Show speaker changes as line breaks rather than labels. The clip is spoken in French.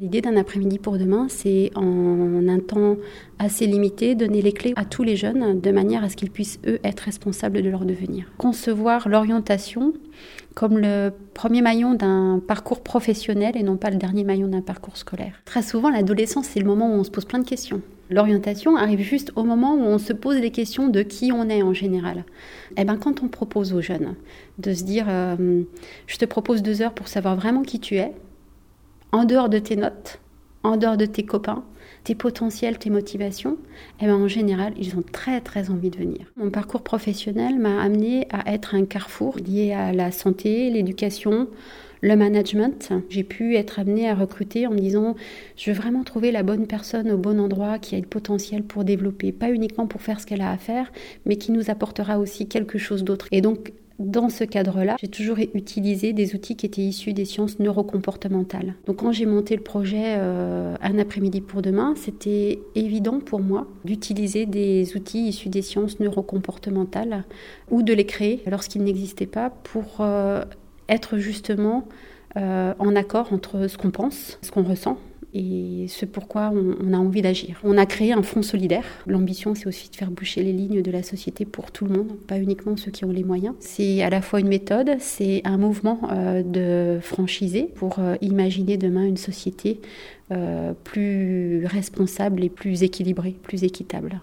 L'idée d'un après-midi pour demain, c'est en un temps assez limité, donner les clés à tous les jeunes de manière à ce qu'ils puissent, eux, être responsables de leur devenir. Concevoir l'orientation comme le premier maillon d'un parcours professionnel et non pas le dernier maillon d'un parcours scolaire. Très souvent, l'adolescence, c'est le moment où on se pose plein de questions. L'orientation arrive juste au moment où on se pose les questions de qui on est en général. Eh ben, quand on propose aux jeunes de se dire, euh, je te propose deux heures pour savoir vraiment qui tu es, en dehors de tes notes, en dehors de tes copains, tes potentiels, tes motivations, eh ben en général, ils ont très très envie de venir. Mon parcours professionnel m'a amené à être un carrefour lié à la santé, l'éducation, le management. J'ai pu être amené à recruter en me disant je veux vraiment trouver la bonne personne au bon endroit qui a le potentiel pour développer, pas uniquement pour faire ce qu'elle a à faire, mais qui nous apportera aussi quelque chose d'autre. Et donc dans ce cadre-là, j'ai toujours utilisé des outils qui étaient issus des sciences neurocomportementales. Donc quand j'ai monté le projet euh, Un après-midi pour demain, c'était évident pour moi d'utiliser des outils issus des sciences neurocomportementales ou de les créer lorsqu'ils n'existaient pas pour euh, être justement euh, en accord entre ce qu'on pense, ce qu'on ressent et ce pourquoi on, a envie d'agir. On a créé un front solidaire. L'ambition, c'est aussi de faire boucher les lignes de la société pour tout le monde, pas uniquement ceux qui ont les moyens. C'est à la fois une méthode, c'est un mouvement euh, de franchisés pour euh, imaginer demain une société euh, plus responsable et plus équilibrée, plus équitable.